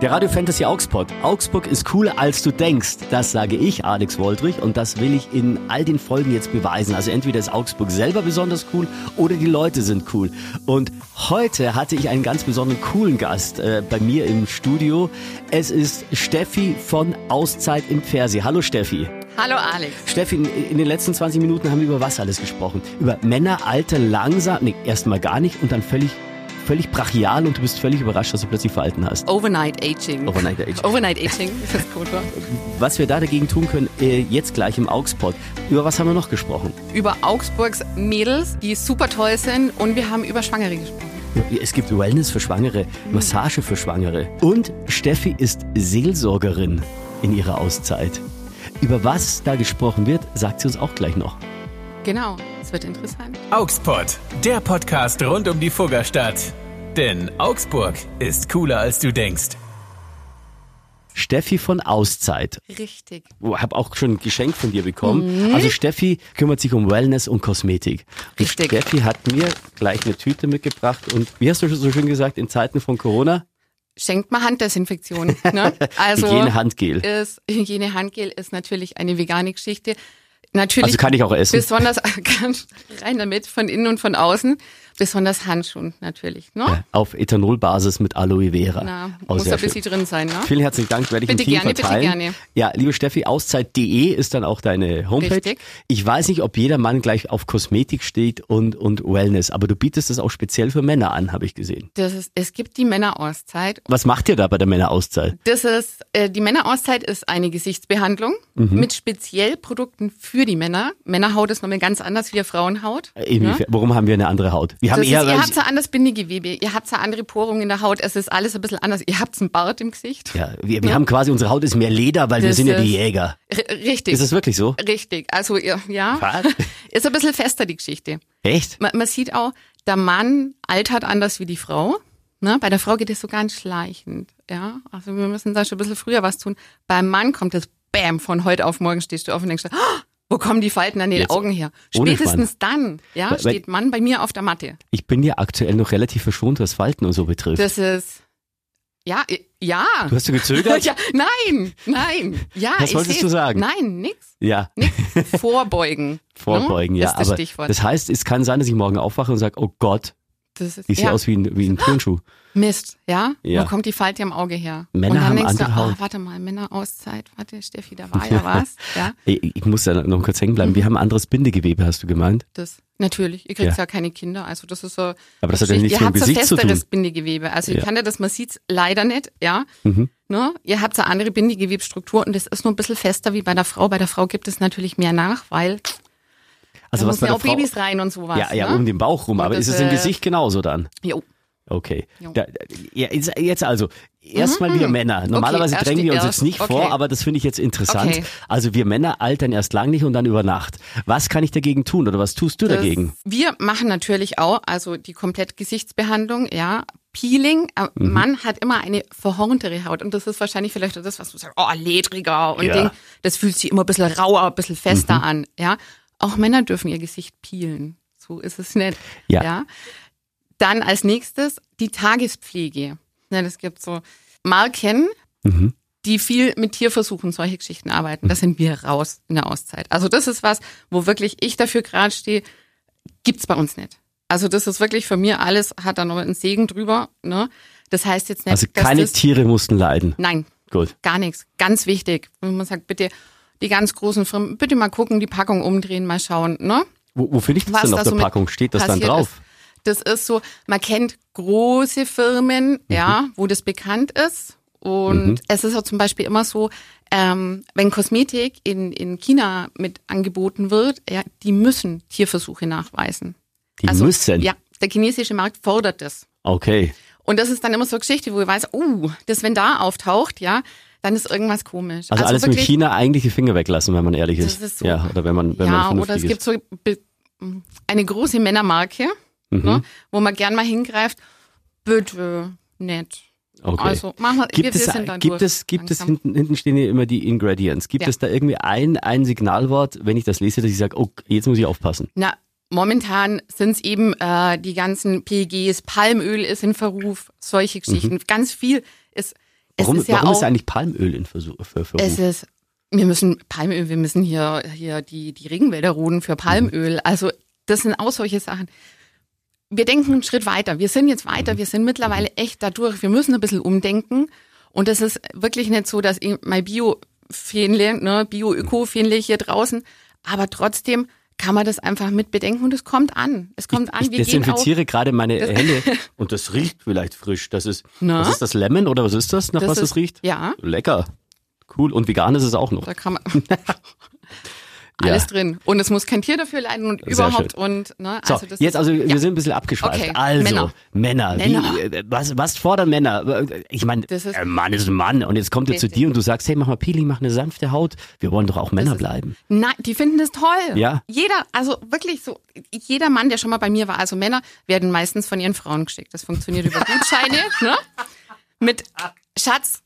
Der Radio Fantasy Augsburg. Augsburg ist cooler als du denkst. Das sage ich, Alex Woldrich, und das will ich in all den Folgen jetzt beweisen. Also entweder ist Augsburg selber besonders cool oder die Leute sind cool. Und heute hatte ich einen ganz besonderen coolen Gast äh, bei mir im Studio. Es ist Steffi von Auszeit im Fernsehen. Hallo Steffi. Hallo Alex. Steffi, in, den letzten 20 Minuten haben wir über was alles gesprochen? Über Männer, Alter, langsam, nee, erstmal gar nicht und dann völlig völlig brachial und du bist völlig überrascht, dass du plötzlich verhalten hast. Overnight Aging. Overnight Aging. Overnight Aging ist das Codewort. Was wir da dagegen tun können, äh, jetzt gleich im Augspot. Über was haben wir noch gesprochen? Über Augsburgs Mädels, die super toll sind und wir haben über Schwangere gesprochen. Es gibt Wellness für Schwangere, Massage für Schwangere. Und Steffi ist Seelsorgerin in ihrer Auszeit. Über was da gesprochen wird, sagt sie uns auch gleich noch. Genau, es wird interessant. Augspot, der Podcast rund um die Fuggerstadt. Denn Augsburg ist cooler als du denkst. Steffi von Auszeit. Richtig. Ich habe auch schon ein Geschenk von dir bekommen. Also Steffi kümmert sich um Wellness und Kosmetik. Und Richtig. Steffi hat mir gleich eine Tüte mitgebracht und wie hast du so schön gesagt, in Zeiten von Corona? Schenkt mal Handdesinfektion. Ne? Also Hygiene-Handgel. Ist, Hygiene-Handgel ist natürlich eine vegane Geschichte. Natürlich Also kann ich auch essen. besonders ganz rein damit, von innen und von außen. Besonders Handschuhen natürlich. Ne? Ja, auf Ethanolbasis mit Aloe Vera. Na, Oh, muss sehr ein bisschen drin sein. Ne? Vielen herzlichen Dank, werde ich Bitte im Team gerne, bitte verteilen. gerne. Ja, liebe Steffi, auszeit.de ist dann auch deine Homepage. Richtig. Ich weiß nicht, ob jeder Mann gleich auf Kosmetik steht und, und Wellness, aber du bietest das auch speziell für Männer an, habe ich gesehen. Das ist, es gibt die Männerauszeit Was macht ihr da bei der Männerauszeit? Das ist, äh, die Männerauszeit ist eine Gesichtsbehandlung Mhm. mit speziell Produkten für die Männer. Männerhaut ist nochmal ganz anders wie der Frauenhaut. Inwiefern, Warum haben wir eine andere Haut? Wir ihr habt ja anderes Bindegewebe, ihr habt ja andere Porungen in der Haut, es ist alles ein bisschen anders. Ihr habt einen Bart im Gesicht. ja, wir, wir haben quasi, unsere Haut ist mehr Leder, weil wir Das sind ja die Jäger. Richtig. Ist das wirklich so? richtig. Also, ihr- ja. Was? Ist ein bisschen fester, die Geschichte. Echt? Man, man sieht auch, der Mann altert anders wie die Frau. Ne? Bei der Frau geht es so ganz schleichend. Ja, also wir müssen da schon ein bisschen früher was tun. Beim Mann kommt das Bäm, von heute auf morgen stehst du auf und denkst, "Ah, wo kommen die Falten an den Jetzt Augen her? Spätestens dann, ja, Weil- steht Mann bei mir auf der Matte. Ich bin ja aktuell noch relativ verschont, was Falten und so betrifft. Das ist, ja, ja. du hast du gezögert? ja, nein, nein, ja. Was ich wolltest du sagen? Nein, nix, ja. nix. Vorbeugen. Vorbeugen, ne? ja. Ist das aber Stichwort. das heißt, es kann sein, dass ich morgen aufwache und sage, oh Gott, Das ist, ich sehe ja. aus wie ein, wie ein Turnschuh. Mist, ja? Ja. Wo kommt die Falte am Auge her? Männer und dann haben denkst andere du, oh, warte mal, Männerauszeit, warte, Steffi, da war ja was. Ja, Ich, ich muss da noch kurz hängen bleiben. Wir haben ein anderes Bindegewebe, hast du gemeint? das, natürlich, ihr kriegt Ja. ja. keine Kinder, also das ist so. Aber das hat ja nichts ihr mit dem habt ein Gesicht zu festeres. Bindegewebe, also Ja. ich kann dir das, man sieht's leider nicht, ja. Mhm. Ne? Ihr habt eine andere Bindegewebsstruktur und das ist nur ein bisschen fester wie bei der Frau. Bei der Frau gibt es natürlich mehr nach, weil Also da was bei ja auch Frau, Babys rein und sowas. ja, ja, ne? um den Bauch rum. Und Aber das, ist es im äh, Gesicht genauso dann? Jo. Okay. Jo. Da, ja, jetzt, also, erstmal wir Männer. Normalerweise erst drängen wir uns jetzt nicht vor, Okay. aber das finde ich jetzt interessant. Okay. Also wir Männer altern erst lang nicht und dann über Nacht. Was kann ich dagegen tun oder was tust du Das- dagegen? Wir machen natürlich auch, also die komplett Gesichtsbehandlung, ja. Peeling, äh, Mhm. man hat immer eine verhorntere Haut und das ist wahrscheinlich vielleicht auch das, was du sagst, oh, ledriger und Ja. Ding, das fühlt sich immer ein bisschen rauer, ein bisschen fester Mhm. an, ja. Auch Männer dürfen ihr Gesicht peelen, so ist es nicht, Ja. ja. Dann als nächstes die Tagespflege. Ja, das gibt so Marken, Mhm. die viel mit Tierversuchen, solche Geschichten arbeiten. Da sind wir raus in der Auszeit. Also das ist was, wo wirklich ich dafür gerade stehe, gibt's bei uns nicht. Also das ist wirklich für mir alles, hat da noch einen Segen drüber. Ne? Das heißt jetzt nicht, Also keine das, Tiere mussten leiden. Nein, Gut. gar nichts. Ganz wichtig. Wenn man sagt, bitte die ganz großen Firmen, bitte mal gucken, die Packung umdrehen, mal schauen. Ne? Wo, wo finde ich das Was denn auf der so mit Packung? Steht das dann drauf? Das ist so, man kennt große Firmen, Mhm. ja, wo das bekannt ist. Und es ist auch zum Beispiel immer so, ähm, wenn Kosmetik in, in China mit angeboten wird, ja, die müssen Tierversuche nachweisen. Die also, müssen. Ja, der chinesische Markt fordert das. Okay. Und das ist dann immer so eine Geschichte, wo ich weiß, uh, das wenn da auftaucht, ja, dann ist irgendwas komisch. Also, alles mit China eigentlich die Finger weglassen, wenn man ehrlich ist. Ist so. Ja, oder wenn man, wenn ja, man oder es gibt so eine große Männermarke, Mhm. ne, wo man gern mal hingreift. Bitte, nett. Okay. Also, machen wir, Gibt wir, es, wir sind da gibt durch, es, gibt es hinten, hinten stehen hier immer die Ingredients. Gibt Ja. es da irgendwie ein, ein Signalwort, wenn ich das lese, dass ich sage, oh, jetzt muss ich aufpassen? Na, momentan sind es eben äh, die ganzen PEGs, Palmöl ist in Verruf, solche Geschichten. Mhm. Ganz viel ist Warum, ist ja warum ist auch- eigentlich Palmöl in Versuch, für Verruf? Es ist, wir müssen Palmöl, wir müssen hier, hier die, die Regenwälder roden für Palmöl. Also das sind auch solche Sachen. Wir denken einen Schritt weiter. Wir sind jetzt weiter. Wir sind mittlerweile echt dadurch. Wir müssen ein bisschen umdenken. Und das ist wirklich nicht so, dass ich mein Bio-Fähnle, ne, Bio-Öko-Fähnle hier draußen. Aber trotzdem kann man das einfach mit bedenken und es kommt an. Es kommt an. ich Wir gehen auch, desinfiziere gerade meine Hände und das riecht vielleicht frisch. Das ist, Na? was ist das Lemon oder was ist das, nach Das was das riecht? ja. Lecker. Cool. Und vegan ist es auch noch. Da kann man alles drin. Und es muss kein Tier dafür leiden und Sehr überhaupt schön. und ne, So, also das jetzt also, wir ja. sind ein bisschen abgeschweift. Okay, Also, Männer. Männer. Männer. Wie, äh, was, was fordern Männer? Ich meine, ein Mann ist ein Mann und jetzt kommt er zu dir und du sagst, hey, mach mal Peeling, mach eine sanfte Haut. Wir wollen doch auch Männer ist- bleiben. Nein, die finden das toll. Ja. Jeder, also wirklich so, jeder Mann, der schon mal bei mir war, also Männer werden meistens von ihren Frauen geschickt. Das funktioniert über Gutscheine, ne? Mit Schatz,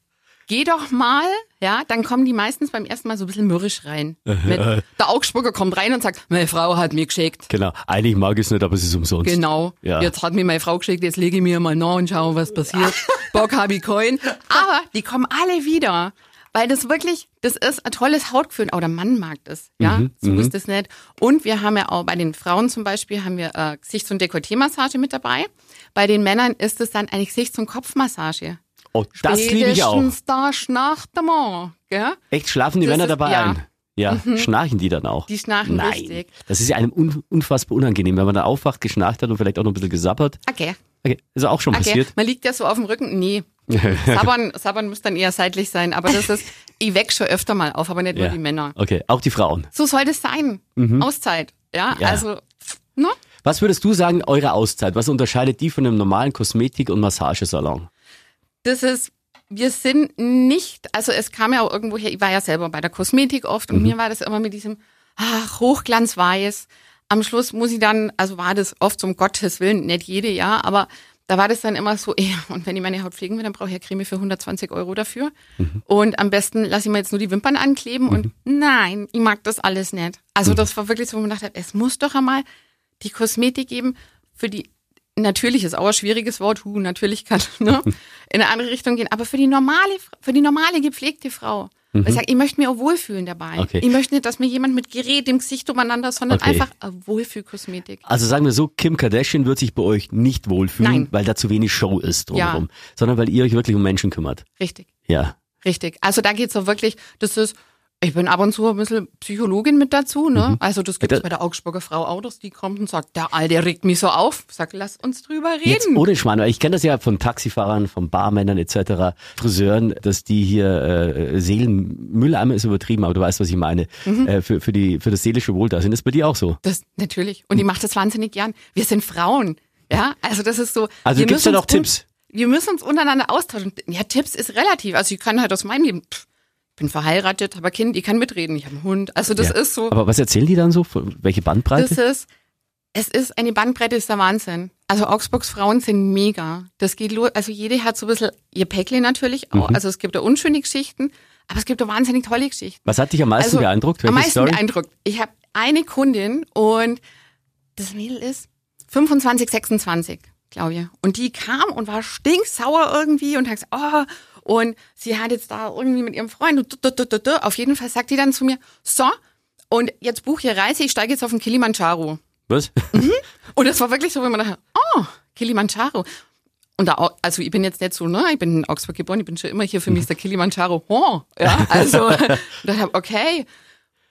geh doch mal, ja, dann kommen die meistens beim ersten Mal so ein bisschen mürrisch rein. Mit, der Augsburger kommt rein und sagt, meine Frau hat mir geschickt. Genau. Eigentlich mag ich es nicht, aber es ist umsonst. Genau. Ja. Jetzt hat mir meine Frau geschickt, jetzt lege ich mir mal nach und schaue, was passiert. Bock habe ich keinen. Aber die kommen alle wieder. Weil das wirklich, das ist ein tolles Hautgefühl. Auch der Mann mag das. Ja, Mhm, so ist das nicht. Und wir haben ja auch bei den Frauen zum Beispiel haben wir äh, Gesichts- und Dekolleté-Massage mit dabei. Bei den Männern ist es dann eine Gesichts- und Kopfmassage. Oh, das liebe ich auch. Da schnarcht der Mann, gell? Echt, schlafen die Das Männer ist- dabei ja. Mhm. ein? Ja, schnarchen die dann auch? Die schnarchen Nein. richtig. Das ist ja einem un unfassbar unangenehm, wenn man da aufwacht, geschnarcht hat und vielleicht auch noch ein bisschen gesabbert. Okay. Okay, ist auch schon Okay. passiert. Man liegt ja so auf dem Rücken. Nee. Sabbern, Sabbern muss dann eher seitlich sein. Aber das ist, ich weck schon öfter mal auf, aber nicht nur Ja. die Männer. Okay, auch die Frauen. So soll das sein. Auszeit. Ja, Mhm. Ja. also, ne? Was würdest du sagen, eure Auszeit? Was unterscheidet die von einem normalen Kosmetik- und Massagesalon? Das ist, wir sind nicht, also es kam ja auch irgendwo her, ich war ja selber bei der Kosmetik oft Mhm. und mir war das immer mit diesem, ach, Hochglanzweiß. Am Schluss muss ich dann, also war das oft um Gottes Willen, nicht jede Jahr, aber da war das dann immer so, ja, und wenn ich meine Haut pflegen will, dann brauche ich ja Creme für 120 Euro dafür. Mhm. Und am besten lasse ich mir jetzt nur die Wimpern ankleben und nein, ich mag das alles nicht. Also das war wirklich so, wo man dachte, es muss doch einmal die Kosmetik geben für die, natürlich ist auch ein schwieriges Wort, hu, natürlich kann, ne, in eine andere Richtung gehen, aber für die normale, für die normale gepflegte Frau. Weil Ich sage, ich möchte mich auch wohlfühlen dabei. Okay. Ich möchte nicht, dass mir jemand mit Gerät im Gesicht umeinander, sondern Okay. einfach eine Wohlfühlkosmetik. Also sagen wir so, Kim Kardashian wird sich bei euch nicht wohlfühlen, Nein. weil da zu wenig Show ist drumherum, sondern weil ihr euch wirklich um Menschen kümmert. Richtig. Ja. Richtig. Also da geht's so wirklich, das ist, ich bin ab und zu ein bisschen Psychologin mit dazu, ne? Also das gibt's Da- bei der Augsburger Frau dass die kommt und sagt, der Alte regt mich so auf. Sag, lass uns drüber Jetzt reden. ohne Schmarrn, ich kenne das ja von Taxifahrern, von Barmännern etc., Friseuren, dass die hier äh, Seelenmülleimer ist übertrieben, aber du weißt, was ich meine, Mhm. äh, für, für, die, für das seelische Wohldasein. Ist bei dir auch so? Das natürlich. Und die macht das wahnsinnig gern. Wir sind Frauen. Ja, also das ist so. Also wir gibt's da noch Tipps? Wir müssen uns untereinander austauschen. Ja, Tipps ist relativ. Also ich kann halt aus meinem Leben, pff, bin verheiratet, habe ein Kind, ich kann mitreden, ich habe einen Hund. Also das ja. ist so. Aber was erzählen die dann so? Welche Bandbreite? Das ist, es ist eine Bandbreite, ist der Wahnsinn. Also Augsburgs Frauen sind mega. Das geht los, also jede hat so ein bisschen ihr Päckle natürlich auch. Mhm. Also es gibt da unschöne Geschichten, aber es gibt da wahnsinnig tolle Geschichten. was hat dich am meisten Also, beeindruckt? Am Welche meisten Story? beeindruckt. Ich habe eine Kundin und das Mädel ist 25, 26, glaube ich. Und die kam und war stinksauer irgendwie und hat gesagt, oh, und sie hat jetzt da irgendwie mit ihrem Freund, und du, du, du, du. auf jeden Fall sagt die dann zu mir, so, und jetzt buch hier Reise, ich steige jetzt auf den Kilimanjaro. Was? Und das war wirklich so, wenn man dachte, oh, Kilimanjaro. Und da, also ich bin jetzt nicht so, ne, ich bin in Augsburg geboren, ich bin schon immer hier für mich ist der Kilimanjaro, oh, ja, also, da hab, okay.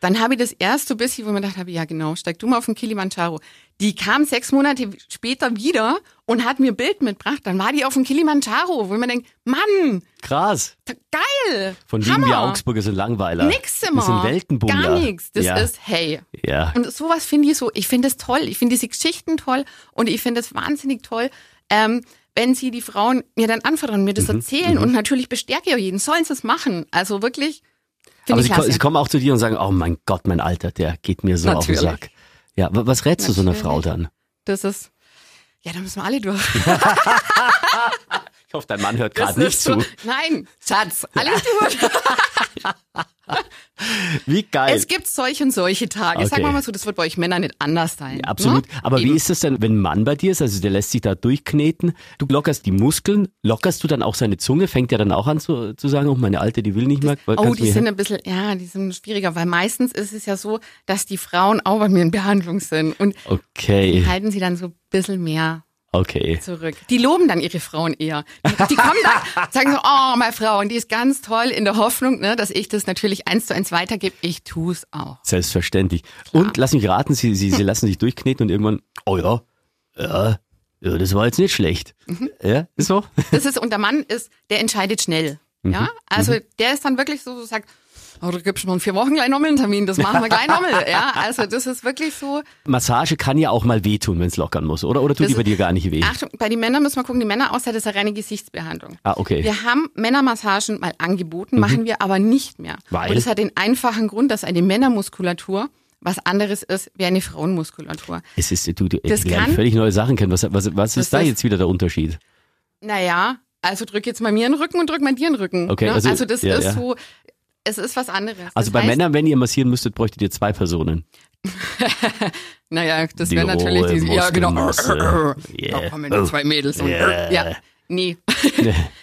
Dann habe ich das erste bisschen, wo man dachte, ja genau, steig du mal auf den Kilimanjaro. Die kam sechs Monate später wieder und hat mir Bild mitgebracht, dann war die auf dem Kilimanjaro, wo man denkt, Mann, Krass. geil, Von wegen Hammer. wir Augsburger sind Langweiler. Nix immer. Wir sind Weltenbummler. Gar nichts. Das ja. ist, hey, Ja. und sowas finde ich so, ich finde es toll. Ich finde diese Geschichten toll und ich finde es wahnsinnig toll, ähm, wenn sie die Frauen mir dann anvertrauen, mir das Mhm, erzählen und natürlich bestärke ich auch jeden, sollen sie es machen. Also wirklich, Aber finde ich sie, klasse. kommen auch zu dir und sagen, oh mein Gott, mein Alter, der geht mir so auf den Natürlich. Sack. Ja, wa- was rätst du so einer Natürlich. Frau dann? Das ist, ja, da müssen wir alle durch. Ich hoffe, dein Mann hört gerade nicht so, zu. Nein, Schatz, alles gut. Wie geil. Es gibt solche und solche Tage. Sag Okay. mal mal so, das wird bei euch Männern nicht anders sein. Ja, absolut. Ne? Aber wie Eben. ist das denn, wenn ein Mann bei dir ist, also der lässt sich da durchkneten, du lockerst die Muskeln, lockerst du dann auch seine Zunge, fängt er dann auch an zu, zu sagen, oh, meine Alte, die will nicht mehr. Oh, die sind ein bisschen, ja, die sind schwieriger, weil meistens ist es ja so, dass die Frauen auch bei mir in Behandlung sind und Okay, halten sie dann so ein bisschen mehr okay. zurück. Die loben dann ihre Frauen eher. Die, die kommen dann, sagen so, oh, meine Frau, und die ist ganz toll in der Hoffnung, ne, dass ich das natürlich eins zu eins weitergebe. Ich tu's auch. Selbstverständlich. Und lass mich raten, sie, sie, sie lassen sich durchkneten und irgendwann, oh ja, ja, ja das war jetzt nicht schlecht. Mhm. Ja, ist so? Das ist, und der Mann ist, der entscheidet schnell. Mhm. Ja, also der ist dann wirklich so, so sagt, oh, du gibst mir in vier Wochen gleich nochmal einen Termin, das machen wir gleich nochmal. Ja, also das ist wirklich so. Massage kann ja auch mal wehtun, wenn es lockern muss, oder? Oder tut Das die bei dir gar nicht weh? Achtung, bei den Männern müssen wir gucken, die Männerauszeit ist eine reine Gesichtsbehandlung. Ah, okay. Wir haben Männermassagen mal angeboten, machen wir aber nicht mehr. Mhm. Weil? Und das hat den einfachen Grund, dass eine Männermuskulatur was anderes ist wie eine Frauenmuskulatur. Es ist, du, du Das ich kann- völlig neue Sachen kennen. Was, was, was ist da ist- jetzt wieder der Unterschied? Naja, also drück jetzt mal mir in den Rücken und drück mal dir in den Rücken. Okay, ne? also- also, das ja, ist ja. so, es ist was anderes. Also das bei heißt, Männern, wenn ihr massieren müsstet, bräuchtet ihr zwei Personen. Naja, das wäre natürlich die, ja genau. Da Yeah. kommen die zwei Mädels und Yeah. ja. Nee.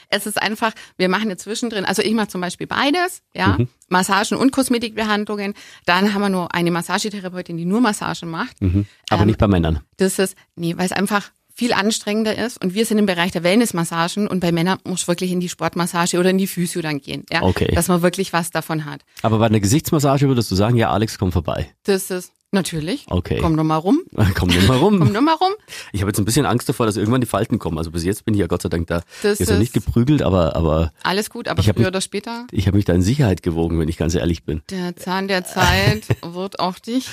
es ist einfach, wir machen jetzt zwischendrin, also ich mache zum Beispiel beides, ja, Mhm. Massagen und Kosmetikbehandlungen. Dann haben wir nur eine Massagetherapeutin, die nur Massagen macht. Mhm. Aber Ähm, nicht bei Männern. Das ist, nee, weil es einfach viel anstrengender ist und wir sind im Bereich der Wellnessmassagen und bei Männern muss wirklich in die Sportmassage oder in die Physio dann gehen, ja, Okay. dass man wirklich was davon hat. Aber bei einer Gesichtsmassage würdest du sagen, ja, Alex, komm vorbei. Das ist natürlich. Okay. Komm doch mal rum, Komm nur mal komm rum. doch mal rum. Ich habe jetzt ein bisschen Angst davor, dass irgendwann die Falten kommen. Also bis jetzt bin ich ja Gott sei Dank da. Das jetzt noch nicht ist- geprügelt, aber, aber Alles gut, aber früher mich- oder später ich habe mich da in Sicherheit gewogen, wenn ich ganz ehrlich bin. Der Zahn der Zeit wird auch dich.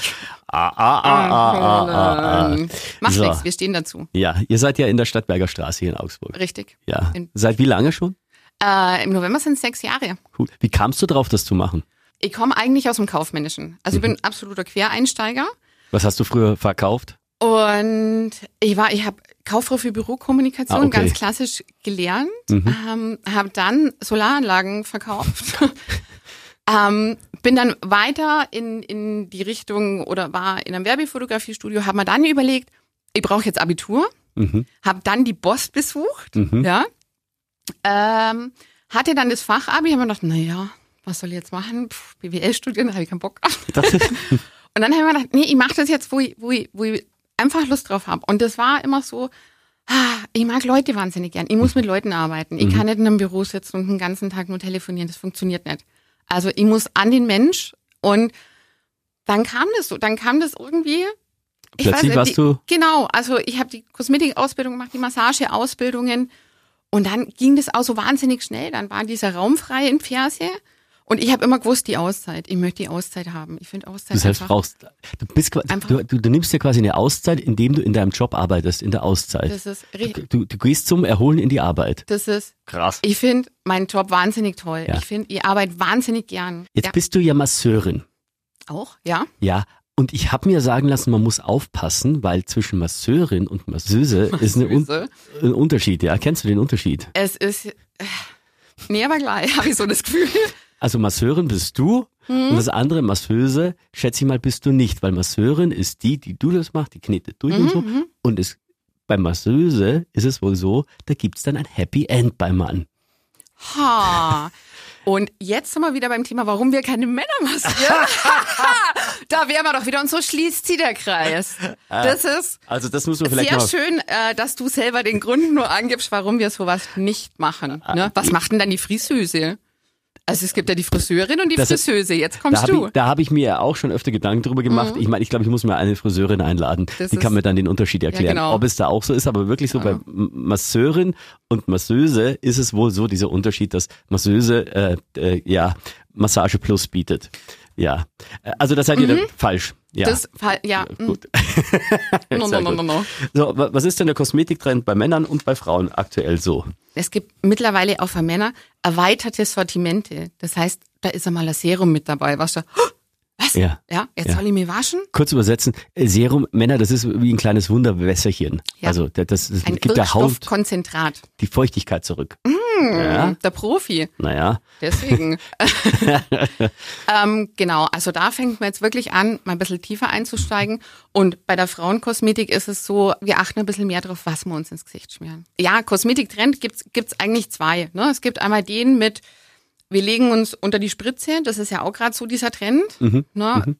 Ah, ah, ah, ah, ah, ah, ah. Macht So. nichts, wir stehen dazu. Ja, ihr seid ja in der Stadtberger Straße hier in Augsburg. Richtig. Ja. In- Seit wie lange schon? Äh, Im November sind es sechs Jahre. Cool. Wie kamst du drauf, das zu machen? Ich komme eigentlich aus dem Kaufmännischen. Also ich Mhm. bin absoluter Quereinsteiger. Was hast du früher verkauft? Und ich war, ich habe Kauffrau für Bürokommunikation Ah, okay. ganz klassisch gelernt, Mhm. ähm, habe dann Solaranlagen verkauft. ähm, bin dann weiter in, in die Richtung oder war in einem Werbefotografiestudio, habe mir dann überlegt, ich brauche jetzt Abitur, Mhm. habe dann die Bost besucht, Mhm. ja, ähm, hatte dann das Fachabi, habe mir gedacht, naja, was soll ich jetzt machen? BWL studieren, da habe ich keinen Bock. Und dann habe ich mir gedacht, nee, ich mache das jetzt, wo ich, wo ich, wo ich einfach Lust drauf habe. Und das war immer so, ah, ich mag Leute wahnsinnig gern. Ich muss mit Leuten arbeiten. Ich kann nicht in einem Büro sitzen und den ganzen Tag nur telefonieren. Das funktioniert nicht. Also ich muss an den Mensch und dann kam das so, dann kam das irgendwie. Ich Plötzlich nicht, warst die, du- Genau, also ich habe die Kosmetikausbildung gemacht, die Massageausbildungen und dann ging das auch so wahnsinnig schnell. Dann war dieser Raum frei in Pferse und ich habe immer gewusst, die Auszeit. Ich möchte die Auszeit haben. Ich finde Auszeit du selbst einfach. brauchst, du bist, du, du, du nimmst dir quasi eine Auszeit, indem du in deinem Job arbeitest, in der Auszeit. Das ist, ri- Du, du gehst zum Erholen in die Arbeit. das ist, Krass. ich finde meinen Job wahnsinnig toll. Ja. Ich finde, ich arbeite wahnsinnig gern. Jetzt ja. bist du ja Masseurin. Auch, ja. Ja. Und ich habe mir sagen lassen, man muss aufpassen, weil zwischen Masseurin und Masseuse ist eine Un Masseuse. ein Unterschied. Ja, kennst du den Unterschied? Es ist, äh, nee, aber gleich, habe ich so das Gefühl. Also Masseurin bist du Mhm. und das andere Masseuse, schätze ich mal, bist du nicht, weil Masseurin ist die, die du das machst, die knetet durch und so. Mhm. Und es, bei Masseuse ist es wohl so, da gibt's dann ein Happy End beim Mann. Ha. Und jetzt sind wir wieder beim Thema, warum wir keine Männer massieren. da wären wir doch wieder und so schließt sie der Kreis. Das ist Also das muss man vielleicht sehr noch schön, äh, dass du selber den Grund nur angibst, warum wir sowas nicht machen. Ne? Was macht denn dann die Friseuse? Also es gibt ja die Friseurin und die Das Friseuse. Jetzt Da kommst habe du. Mhm. ich, da hab ich mir ja auch schon öfter Gedanken drüber gemacht. Ich meine, ich glaube, ich muss mir eine Friseurin einladen. Das die kann ist- mir dann den Unterschied erklären. genau. Ob es da auch so ist, aber wirklich so bei M- Masseurin und Masseuse ist es wohl so, dieser Unterschied, dass Masseuse äh, äh, ja Massage Plus bietet. Ja, Äh, also das seid ihr dann falsch. Ja, Mhm. Das ja. mm. gut. No, no, no, no, no. So, wa- was ist denn der Kosmetiktrend bei Männern und bei Frauen aktuell so? Es gibt mittlerweile auch für Männer erweiterte Sortimente. Das heißt, da ist einmal ein Serum mit dabei. Was, da, was? Ja. Ja, jetzt Ja. soll ich mich waschen? Kurz übersetzen, äh, Serum, Männer, das ist wie ein kleines Wunderwässerchen. Ja. Also das, das, das Ein gibt der Haut die Feuchtigkeit zurück. Ja. Der Profi. Naja. Deswegen. ähm, genau, also da fängt man jetzt wirklich an, mal ein bisschen tiefer einzusteigen. Und bei der Frauenkosmetik ist es so, wir achten ein bisschen mehr darauf, was wir uns ins Gesicht schmieren. Ja, Kosmetiktrend gibt's gibt's eigentlich zwei. Ne? Es gibt einmal den mit, wir legen uns unter die Spritze, das ist ja auch gerade so dieser Trend. Mhm. Ne?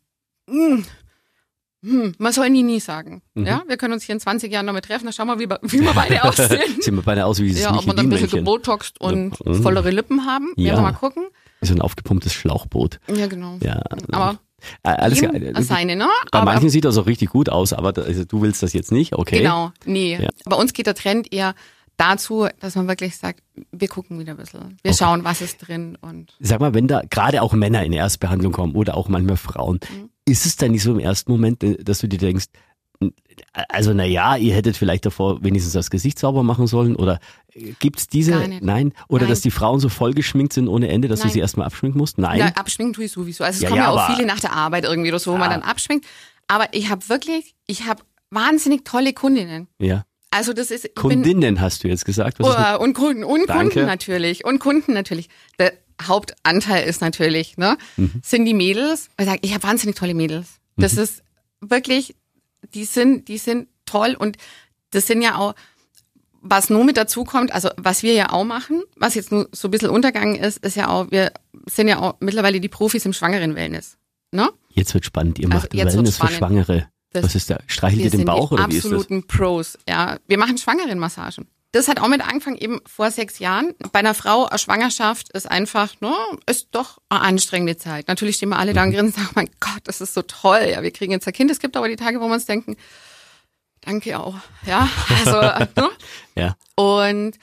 Mm. Hm, man soll nie nie sagen. Mhm. Ja, wir können uns hier in 20 Jahren nochmal treffen, dann schauen wir, wie, wir- wie wir beide aussehen. Sehen wir beide aus wie dieses Ja, ob man dann ein bisschen gebotoxt und Mhm. vollere Lippen haben. Ja. Werden wir mal gucken. Wie so ein aufgepumptes Schlauchboot. Ja, genau. Ja. Aber Äh, alles das seine, ne? Bei Aber manchen sieht das auch richtig gut aus, aber also du willst das jetzt nicht, okay? genau, nee. Ja. Bei uns geht der Trend eher dazu, dass man wirklich sagt, wir gucken wieder ein bisschen. Wir schauen, was ist drin und Sag mal, wenn da gerade auch Männer in Erstbehandlung kommen oder auch manchmal Frauen, Mhm. Ist es dann nicht so im ersten Moment, äh, dass du dir denkst, also na ja, ihr hättet vielleicht davor wenigstens das Gesicht sauber machen sollen oder äh, gibt's diese? Gar nicht. Nein? Oder Nein. dass die Frauen so voll geschminkt sind ohne Ende, dass du Nein. sie erstmal abschminken musst? Nein. Ja, abschminken tue ich sowieso. Also es Ja, kommen ja, auch viele nach der Arbeit irgendwie oder so, wo man Ja. dann abschminkt. Aber ich habe wirklich, ich habe wahnsinnig tolle Kundinnen. ja. Also das ist ich bin- Kundinnen hast du jetzt gesagt. Was Oh, und Kunden, und Danke. Kunden natürlich. Und Kunden natürlich. Hauptanteil ist natürlich, ne, Mhm. sind die Mädels. Ich sag, ich habe wahnsinnig tolle Mädels. Das Mhm. ist wirklich, die sind, die sind toll und das sind ja auch, was nur mit dazu kommt, also was wir ja auch machen, was jetzt nur so ein bisschen untergegangen ist, ist ja auch, wir sind ja auch mittlerweile die Profis im Schwangeren-Wellness. Ne? Jetzt wird spannend. Ihr Also macht jetzt Wellness für. Schwangere. Das- Was ist da? Streichelt ihr den Bauch oder wie ist das? absoluten Pros. Ja, wir machen Schwangerenmassagen. Das hat auch mit angefangen eben vor sechs Jahren. Bei einer Frau eine Schwangerschaft ist einfach, ne, ist doch eine anstrengende Zeit. Natürlich stehen wir alle da Mhm. und grinsen und sagen, mein Gott, das ist so toll. Ja, wir kriegen jetzt ein Kind. Es gibt aber die Tage, wo wir uns denken, danke auch. Ja, also, ne? Ja. Und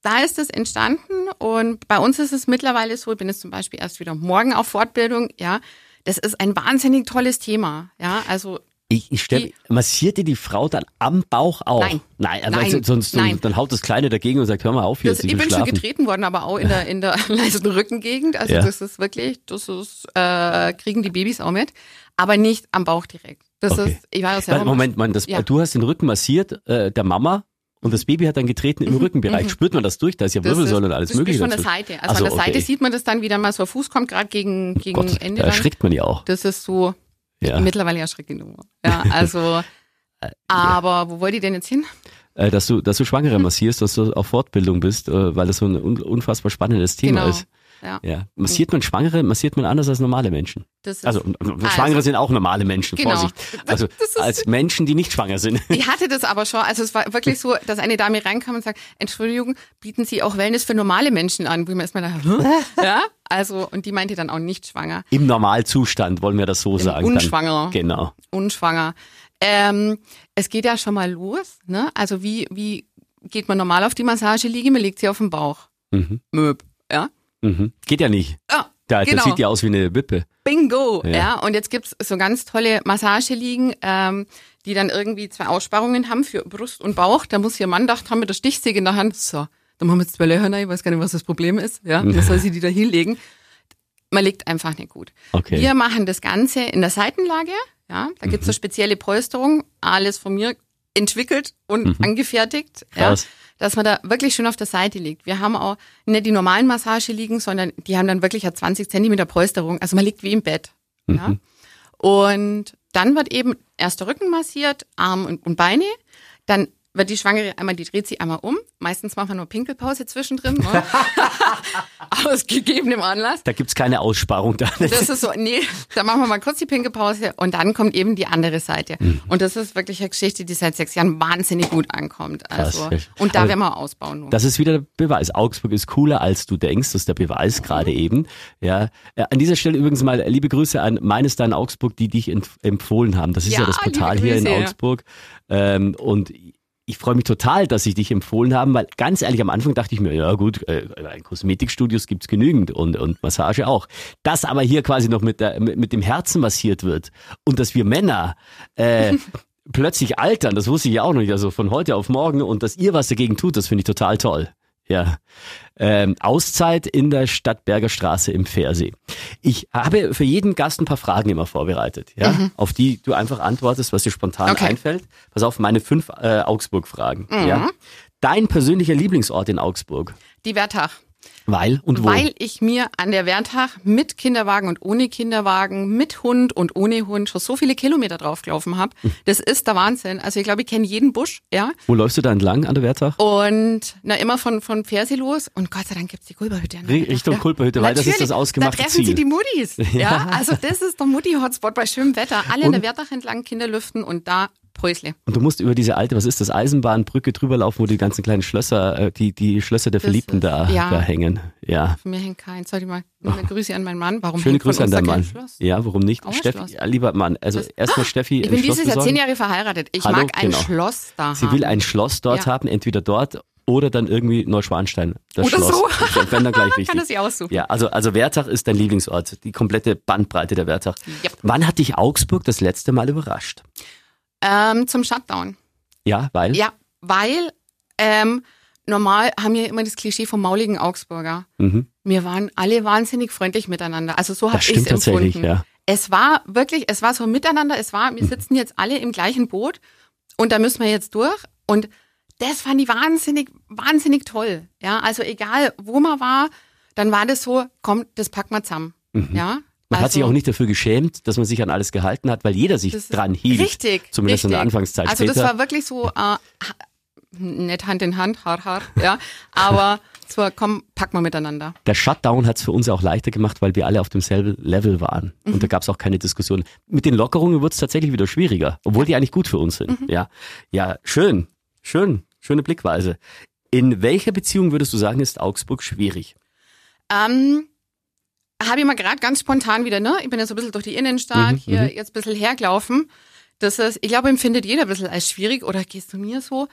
da ist es entstanden und bei uns ist es mittlerweile so, ich bin jetzt zum Beispiel erst wieder morgen auf Fortbildung, ja. Das ist ein wahnsinnig tolles Thema, ja. Also Ich, ich stell, Die- massiert dir die Frau dann am Bauch auf? Nein. Nein, also Nein. sonst Nein. dann haut das Kleine dagegen und sagt, hör mal auf hier, Das, ich bin schon schlafen. getreten worden, aber auch in der, in der leisen Rückengegend. Also Ja. das ist wirklich, das ist, äh, kriegen die Babys auch mit. Aber nicht am Bauch direkt. Das Okay. ist, ich war ja Moment, man, das, Ja. du hast den Rücken massiert, äh, der Mama, und das Baby hat dann getreten im Rückenbereich. Spürt man das durch? Da ist ja Mhm. das Wirbelsäule und alles das mögliche ist von der. Seite. Also so, von der Seite okay. sieht man das dann, wie dann mal so Fuß kommt, gerade gegen, gegen Gott, Ende. da erschrickt man ja auch. Das ist so Ja. mittlerweile erschreckend. nur. Ja, also. aber wo wollt ihr denn jetzt hin? Äh, dass du, dass du Schwangere massierst, dass du auf Fortbildung bist, äh, weil das so ein un unfassbar spannendes Thema Genau. ist. Ja. Ja. Massiert man Schwangere, massiert man anders als normale Menschen. Also, Also- Schwangere sind auch normale Menschen, Genau. Vorsicht. Also, als Menschen, die nicht schwanger sind. Ich hatte das aber schon. Also es war wirklich so, dass eine Dame reinkam und sagt, Entschuldigung, bieten Sie auch Wellness für normale Menschen an? Wo man erstmal da, Hä? ja, also, und die meinte dann auch nicht schwanger, Im Normalzustand, wollen wir das so sagen. unschwanger. Dann. Genau. unschwanger. Ähm, es geht ja schon mal los, ne? Also wie, wie geht man normal auf die Massageliege? Man legt sie auf den Bauch. Mhm. Möb, ja? Mhm. Geht ja nicht. Ja, Da, genau. Das sieht ja aus wie eine Wippe. Bingo, Ja. ja. Und jetzt gibt's so ganz tolle Massageliegen, ähm, die dann irgendwie zwei Aussparungen haben für Brust und Bauch. Da muss ihr Mann gedacht haben mit der Stichsäge in der Hand, so, da machen wir jetzt zwei Löcher rein, ich weiß gar nicht, was das Problem ist. Ja, dann soll sie die da hinlegen. Man liegt einfach nicht gut. Okay. Wir machen das Ganze in der Seitenlage. Ja, da gibt's Mhm. eine spezielle Polsterung, alles von mir entwickelt und angefertigt. Ja, Mhm. Krass. Dass man da wirklich schön auf der Seite liegt. Wir haben auch nicht die normalen Massage liegen, sondern die haben dann wirklich eine 20 Zentimeter Polsterung. Also man liegt wie im Bett. Mhm. Ja? Und dann wird eben erst der Rücken massiert, Arm und, und Beine. Dann wird die Schwangere einmal, die dreht sie einmal um. Meistens machen wir nur Pinkelpause zwischendrin. Ne? Aus gegebenem Anlass. Da gibt's keine Aussparung da. Das ist so, nee, da machen wir mal kurz die Pinkelpause und dann kommt eben die andere Seite. Mhm. Und das ist wirklich eine Geschichte, die seit sechs Jahren wahnsinnig gut ankommt. Also, Krass. und da Aber werden wir ausbauen. Nur. Das ist wieder der Beweis. Augsburg ist cooler, als du denkst. Das ist der Beweis gerade eben. Ja. Äh, An dieser Stelle übrigens mal liebe Grüße an meines da in Augsburg, die dich empfohlen haben. Das ist ja, Ja, das Portal hier in. Augsburg. Ähm, und ich freue mich total, dass sie dich empfohlen haben, weil ganz ehrlich, am Anfang dachte ich mir, ja gut, äh, Kosmetikstudios gibt's genügend und, und Massage auch. Das aber hier quasi noch mit, der, mit, mit dem Herzen massiert wird und dass wir Männer äh, plötzlich altern, das wusste ich ja auch noch nicht, also von heute auf morgen und dass ihr was dagegen tut, das finde ich total toll. Ja. Ähm, Auszeit in der Stadtberger Straße im Pfersee. Ich habe für jeden Gast ein paar Fragen immer vorbereitet, ja, auf die du einfach antwortest, was dir spontan Okay. einfällt. Pass auf, meine fünf äh, Augsburg-Fragen. Ja. Dein persönlicher Lieblingsort in Augsburg? Die Wertach. Weil und wo? Weil ich mir an der Wertach mit Kinderwagen und ohne Kinderwagen, mit Hund und ohne Hund schon so viele Kilometer draufgelaufen habe. Das ist der Wahnsinn. Also ich glaube, ich kenne jeden Busch, ja. Wo läufst du da entlang an der Wertach? Und na immer von von Fersi los und Gott sei Dank gibt's die Kulperhütte. Richtung ja. Kulperhütte, weil das ist das Natürlich, ausgemachte Da treffen Ziel. sie die Muttis. Ja, also das ist der Mutti-Hotspot bei schönem Wetter. Alle an der Wertach entlang Kinder lüften und da Prösle. Und du musst über diese alte, was ist das, Eisenbahnbrücke drüber laufen, wo die ganzen kleinen Schlösser, äh, die, die Schlösser der Das Verliebten ist- da, ja. da hängen. Ja. Von mir hängt kein. Soll ich mal eine Grüße an meinen Mann? Warum Schöne Grüße an deinen Mann. Schloss? Ja, warum nicht? Auch Steffi, Schloss. ja, lieber Mann, also erstmal Steffi Ich bin Schloss dieses Jahr zehn Jahre verheiratet. Ich Hallo, mag ein genau. Schloss da Sie haben. will ein Schloss dort Ja. haben, entweder dort oder dann irgendwie Neuschwanstein. Das Oder Schloss. so. Das dann gleich richtig. Kann das sie aussuchen. Ja, also, also Wertach ist dein Lieblingsort, die komplette Bandbreite der Wertach. Yep. Wann hat dich Augsburg das letzte Mal überrascht? Ähm, zum Shutdown. Ja, weil? Ja, weil ähm, normal haben wir immer das Klischee vom mauligen Augsburger. Mhm. Wir waren alle wahnsinnig freundlich miteinander. Also so habe ich es stimmt tatsächlich, empfunden. ja. Es war wirklich, es war so miteinander. Es war, wir sitzen jetzt alle im gleichen Boot und da müssen wir jetzt durch. Und das fand ich wahnsinnig, wahnsinnig toll. Ja, also egal, wo man war, dann war das so, komm, das packen wir zusammen. Ja. Mhm. Man hat sich auch nicht dafür geschämt, dass man sich an alles gehalten hat, weil jeder sich Das dran hielt. Richtig. Zumindest in der richtig. Anfangszeit. Also das Später, war wirklich so, äh, nicht Hand in Hand, hart, hart, ja. Aber so, komm, pack mal miteinander. der Shutdown hat es für uns auch leichter gemacht, weil wir alle auf demselben Level waren. Mhm. Und da gab es auch keine Diskussion. Mit den Lockerungen wird es tatsächlich wieder schwieriger, obwohl die eigentlich gut für uns Mhm. sind. Ja, ja, schön, schön, schöne Blickweise. In welcher Beziehung würdest du sagen, ist Augsburg schwierig? Ähm, habe ich mal gerade ganz spontan wieder, ne? Ich bin ja so ein bisschen durch die Innenstadt, Mhm, hier jetzt ein bisschen hergelaufen. Das ist, ich glaube, empfindet jeder ein bisschen als schwierig oder gehst du mir so?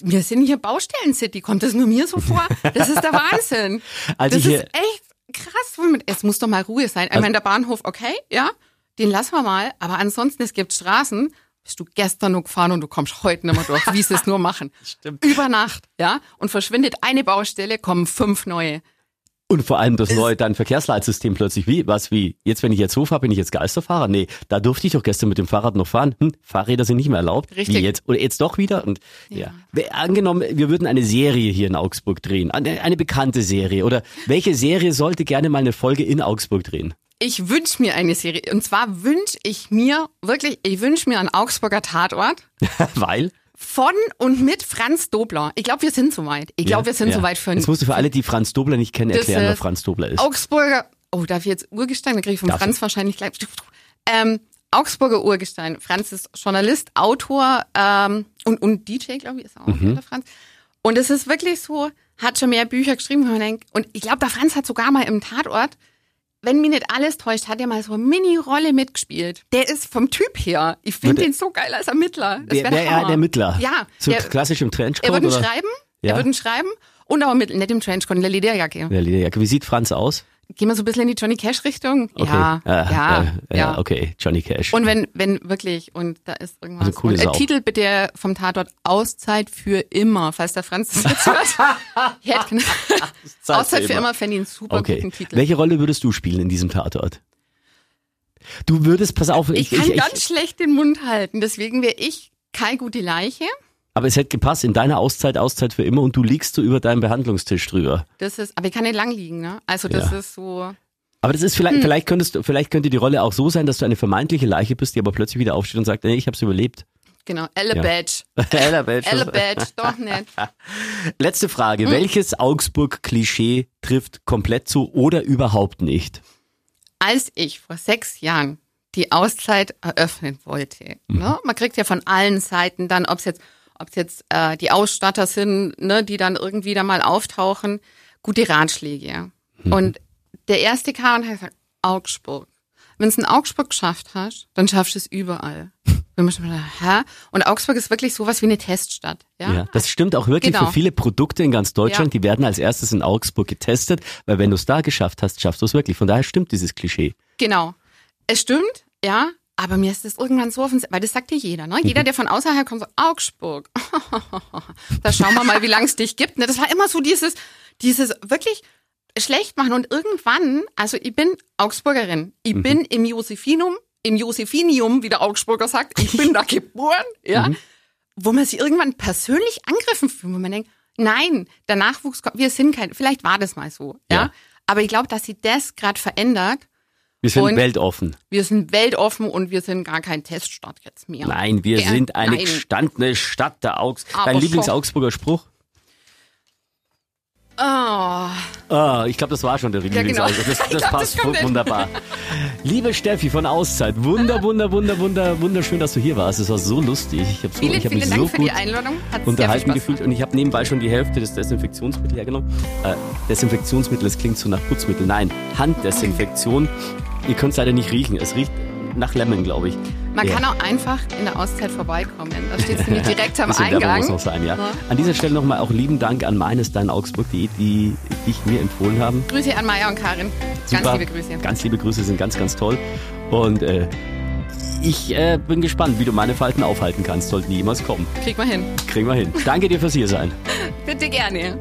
Wir sind hier Baustellen-City, kommt das nur mir so vor? Das ist der Wahnsinn. Als das ich ist echt krass. Es muss doch mal Ruhe sein. Ich Also- meine, der Bahnhof, okay, ja, den lassen wir mal. Aber ansonsten, es gibt Straßen, bist du gestern noch gefahren und du kommst heute nicht mehr durch, wie sie es nur machen. Stimmt. Über Nacht, ja, und verschwindet eine Baustelle, kommen fünf neue. Und vor allem das neue dann Verkehrsleitsystem plötzlich. Wie? Was wie? Jetzt, wenn ich jetzt so fahre, bin ich jetzt Geisterfahrer? Nee, da durfte ich doch gestern mit dem Fahrrad noch fahren. Hm, Fahrräder sind nicht mehr erlaubt. Richtig. Wie jetzt? Oder jetzt doch wieder? Und ja. Wer- Angenommen, wir würden eine Serie hier in Augsburg drehen. Eine, eine bekannte Serie. Oder welche Serie sollte gerne mal eine Folge in Augsburg drehen? Ich wünsche mir eine Serie. Und zwar wünsche ich mir, wirklich, ich wünsche mir einen Augsburger Tatort Weil? Von und mit Franz Dobler. Ich glaube, wir sind soweit. Ich glaube, wir sind Ja. soweit für Jetzt musst du für alle, die Franz Dobler nicht kennen, erklären, wer ist Franz Dobler ist. Augsburger, oh, darf ich jetzt Urgestein? Da kriege ich von Darf Franz wahrscheinlich gleich. Ähm, Augsburger Urgestein. Franz ist Journalist, Autor ähm, und, und DJ, glaube ich, ist auch Mhm. der Franz. Und es ist wirklich so, hat schon mehr Bücher geschrieben, wenn man denkt. Und ich glaube, der Franz hat sogar mal im Tatort, wenn mich nicht alles täuscht, hat er mal so eine Mini-Rolle mitgespielt. Der ist vom Typ her. Ich finde den so geil als Ermittler. Das der er Hammer. der Ermittler? Ja. So der, klassisch im Trenchcoat? er würde ihn schreiben. Ja. Er würde ihn schreiben. Und aber mit, nicht im Trenchcoat, in der Lederjacke. Ja, Lederjacke. Wie sieht Franz aus? Gehen wir so ein bisschen in die Johnny Cash Richtung? Okay. Ja, äh, ja, äh, ja. Okay, Johnny Cash. Und wenn, wenn wirklich, und da ist irgendwas. Also coole und äh. Titel bitte vom Tatort Auszeit für immer, falls der Franz das jetzt hört. Hätte- Auszeit für immer fände ich einen super Okay. guten Titel. Welche Rolle würdest du spielen in diesem Tatort? Du würdest, pass auf, ich, ich, kann ich, ganz ich, schlecht den Mund halten, deswegen wäre ich keine gute Leiche. Aber es hätte gepasst, in deiner Auszeit, Auszeit für immer und du liegst so über deinem Behandlungstisch drüber. Das ist, aber ich kann nicht lang liegen, ne? Also das Ja. ist so. Aber das ist Hm. vielleicht, vielleicht könntest du, vielleicht könnte die Rolle auch so sein, dass du eine vermeintliche Leiche bist, die aber plötzlich wieder aufsteht und sagt, nee, ich hab's überlebt. Genau, Elle Ja. Badge. Ella Badge. Elle Badge, doch nicht. Letzte Hm. Frage. Welches Augsburg-Klischee trifft komplett zu oder überhaupt nicht? als ich vor sechs Jahren die Auszeit eröffnen wollte, Mhm. ne, man kriegt ja von allen Seiten dann, ob es jetzt, ob es jetzt äh, die Ausstatter sind, ne, die dann irgendwie da mal auftauchen, gute Ratschläge. Mhm. Und der erste kam und hat gesagt, Augsburg. Wenn du in Augsburg geschafft hast, dann schaffst du es überall. Wenn man schon mal, hä? Und Augsburg ist wirklich sowas wie eine Teststadt. Ja, Ja, das stimmt auch wirklich Genau. für viele Produkte in ganz Deutschland. Ja. Die werden als erstes in Augsburg getestet, weil wenn du es da geschafft hast, schaffst du es wirklich. Von daher stimmt dieses Klischee. Genau. Es stimmt, ja, aber mir ist das irgendwann so offensichtlich, weil das sagt ja jeder, ne? Mhm. Jeder, der von außerhalb kommt, so Augsburg. da schauen wir mal, wie lange es dich gibt. Ne? Das war immer so dieses, dieses wirklich schlecht machen. Und irgendwann, also ich bin Augsburgerin, Mhm. ich bin im Josephinum, im Josephinium, wie der Augsburger sagt, ich bin da geboren, ja, Mhm. wo man sich irgendwann persönlich angegriffen fühlt, wo man denkt, Nein, der Nachwuchs kommt, wir sind kein, vielleicht war das mal so, ja. Ja. Aber ich glaube, dass sich das gerade verändert. Wir sind Und- weltoffen. Wir sind weltoffen und wir sind gar kein Teststaat jetzt mehr. Nein, wir Gern- sind eine nein. gestandene Stadt der Augs. Aber Dein. Lieblings-Augsburger Spruch? Oh, Ah, ich glaube, das war schon der genau. Lieblings-Augsburger. Das, Ich das glaub, das passt hin. wunderbar. Liebe Steffi von Auszeit, wunder, wunder, wunder, wunder, wunderschön, dass du hier warst. Es war so lustig. Ich habe so, vielen, ich hab vielen mich Dank so für gut die Einladung. Hat unterhalten gefühlt und ich habe nebenbei schon die Hälfte des Desinfektionsmittels hergenommen. Äh, Desinfektionsmittel, es klingt so nach Putzmittel. Nein, Handdesinfektion. Ihr könnt es leider nicht riechen. Es riecht nach Lemon, glaube ich. Man Ja. kann auch einfach in der Auszeit vorbeikommen. Da steht es nämlich direkt am Eingang. muss noch sein, ja. Ja. An dieser Stelle nochmal auch lieben Dank an meines Dein Augsburg, die, die dich mir empfohlen haben. Grüße an Maya und Karin. Ganz Super. liebe Grüße. Ganz liebe Grüße, sind ganz, ganz toll. Und äh, ich äh, bin gespannt, wie du meine Falten aufhalten kannst, sollten die jemals kommen. Krieg mal hin. Kriegen wir hin. Danke dir fürs hier sein. Bitte gerne.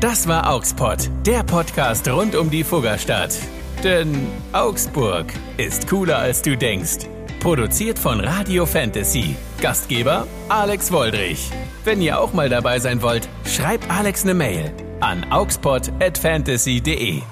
Das war Augspot, der Podcast rund um die Fuggerstadt. Denn Augsburg ist cooler als du denkst. Produziert von Radio Fantasy. Gastgeber Alex Woldrich. Wenn ihr auch mal dabei sein wollt, schreibt Alex eine Mail an augspot@fantasy.de.